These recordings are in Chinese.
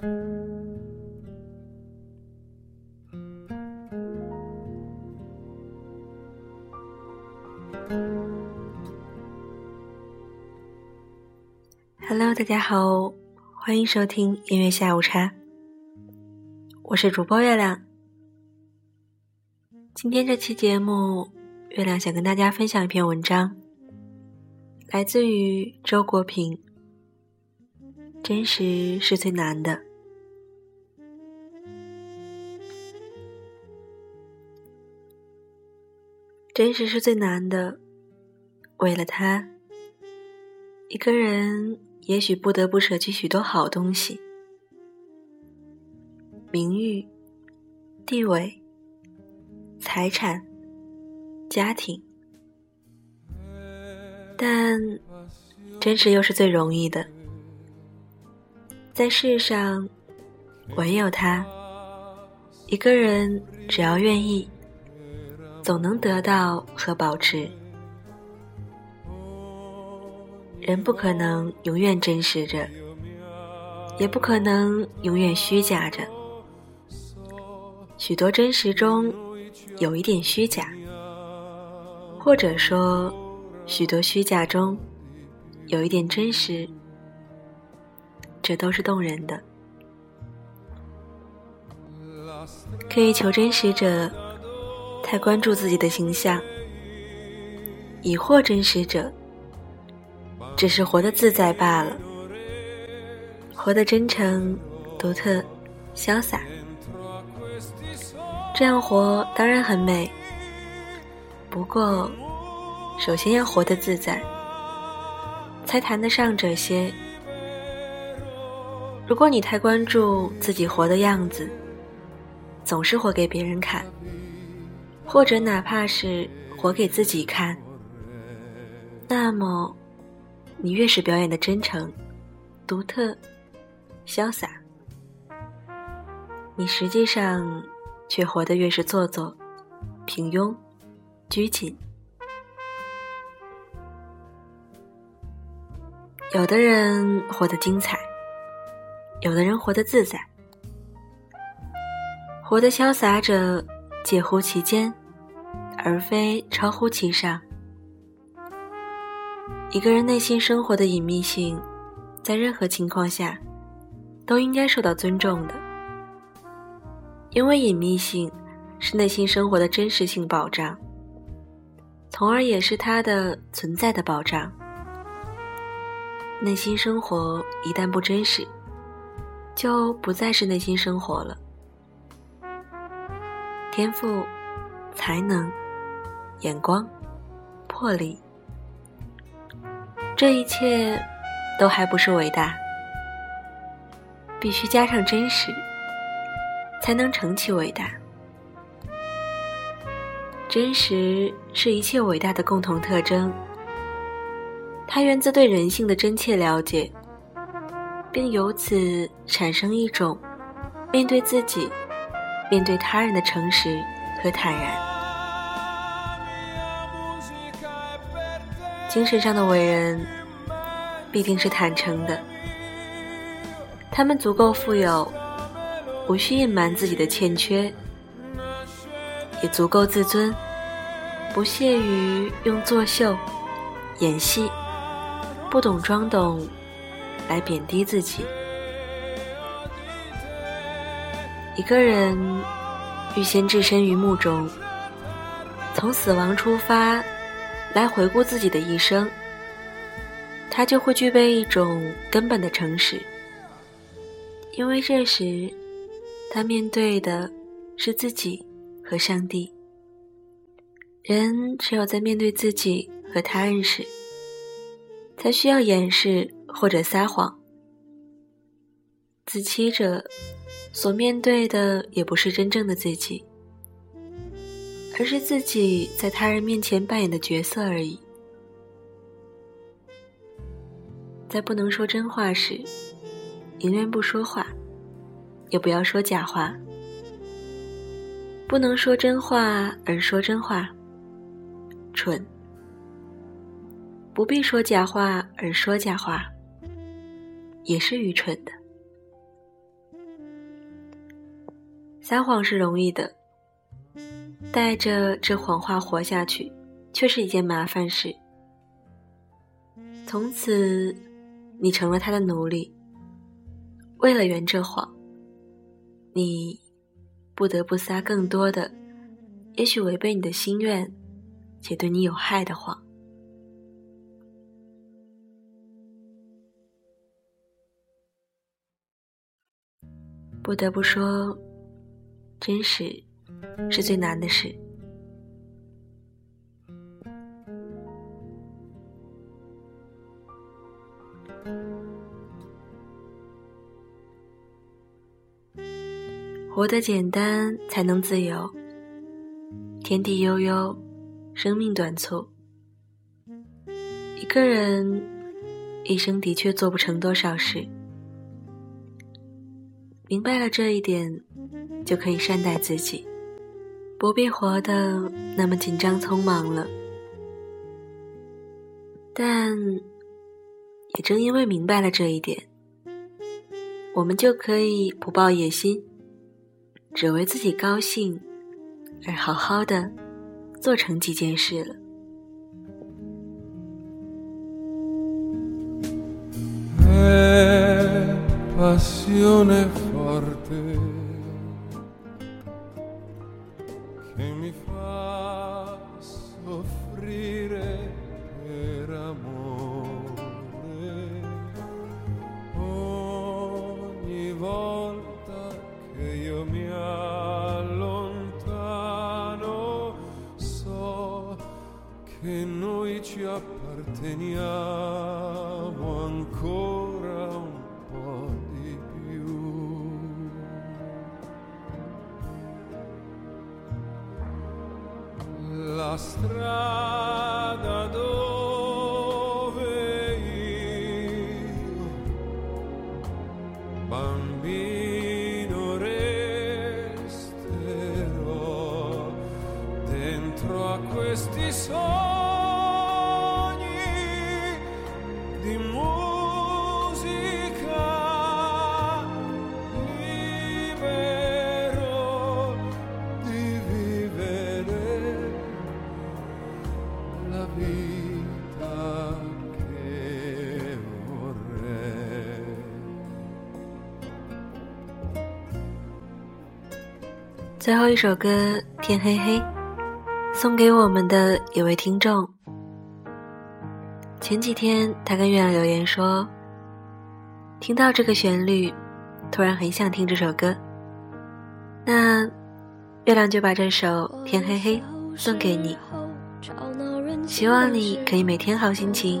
Hello，大家好，欢迎收听音乐下午茶，我是主播月亮。今天这期节目，月亮想跟大家分享一篇文章，来自于周国平。真实是最难的，真实是最难的。为了他，一个人也许不得不舍弃许多好东西，名誉、地位。财产、家庭，但真实又是最容易的。在世上，唯有他一个人，只要愿意，总能得到和保持。人不可能永远真实着，也不可能永远虚假着。许多真实中。有一点虚假，或者说，许多虚假中有一点真实，这都是动人的。可以求真实者，太关注自己的形象；疑惑真实者，只是活得自在罢了，活得真诚、独特、潇洒。这样活当然很美，不过，首先要活得自在，才谈得上这些。如果你太关注自己活的样子，总是活给别人看，或者哪怕是活给自己看，那么，你越是表演的真诚、独特、潇洒，你实际上。却活得越是做作、平庸、拘谨。有的人活得精彩，有的人活得自在。活得潇洒者，介乎其间，而非超乎其上。一个人内心生活的隐秘性，在任何情况下，都应该受到尊重的。因为隐秘性是内心生活的真实性保障，从而也是它的存在的保障。内心生活一旦不真实，就不再是内心生活了。天赋、才能、眼光、魄力，这一切都还不是伟大，必须加上真实。才能成其伟大。真实是一切伟大的共同特征，它源自对人性的真切了解，并由此产生一种面对自己、面对他人的诚实和坦然。精神上的伟人必定是坦诚的，他们足够富有。无需隐瞒自己的欠缺，也足够自尊，不屑于用作秀、演戏、不懂装懂来贬低自己。一个人预先置身于墓中，从死亡出发，来回顾自己的一生，他就会具备一种根本的诚实，因为这时。他面对的是自己和上帝。人只有在面对自己和他人时，才需要掩饰或者撒谎。自欺者所面对的也不是真正的自己，而是自己在他人面前扮演的角色而已。在不能说真话时，宁愿不说话。也不要说假话，不能说真话而说真话，蠢；不必说假话而说假话，也是愚蠢的。撒谎是容易的，带着这谎话活下去，却是一件麻烦事。从此，你成了他的奴隶。为了圆这谎，你不得不撒更多的，也许违背你的心愿，且对你有害的谎。不得不说，真实是最难的事。活得简单，才能自由。天地悠悠，生命短促。一个人一生的确做不成多少事。明白了这一点，就可以善待自己，不必活得那么紧张匆忙了。但也正因为明白了这一点，我们就可以不抱野心，只为自己高兴而好好的做成几件事了。fa soffrire per amore. Ogni volta che io mi allontano so che noi ci apparteniamo. Strada dove io bambino resterò dentro a questi sogni 最后一首歌《天黑黑》，送给我们的一位听众。前几天他跟月亮留言说，听到这个旋律，突然很想听这首歌。那月亮就把这首《天黑黑》送给你。希望你可以每天好心情。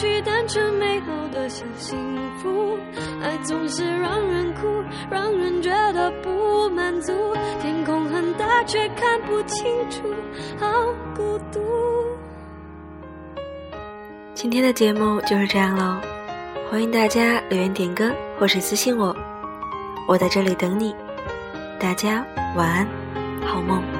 去单纯美好的小幸福。爱总是让人哭，让人觉得不满足。天空很大，却看不清楚，好孤独。今天的节目就是这样喽，欢迎大家留言点歌或是私信我，我在这里等你。大家晚安，好梦。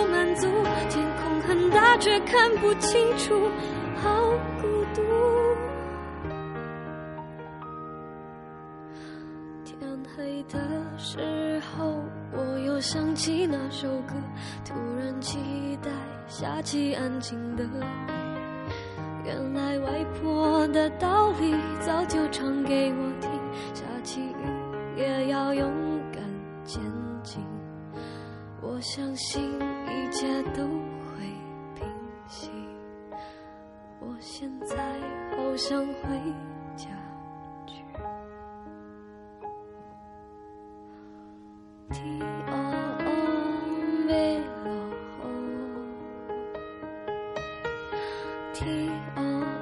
天空很大，却看不清楚，好孤独。天黑的时候，我又想起那首歌，突然期待下起安静的。原来外婆的道理早就唱给我听，下起雨也要勇敢前进。我相信一切都会平息。我现在好想回家去。Ti o o me lo ho Ti o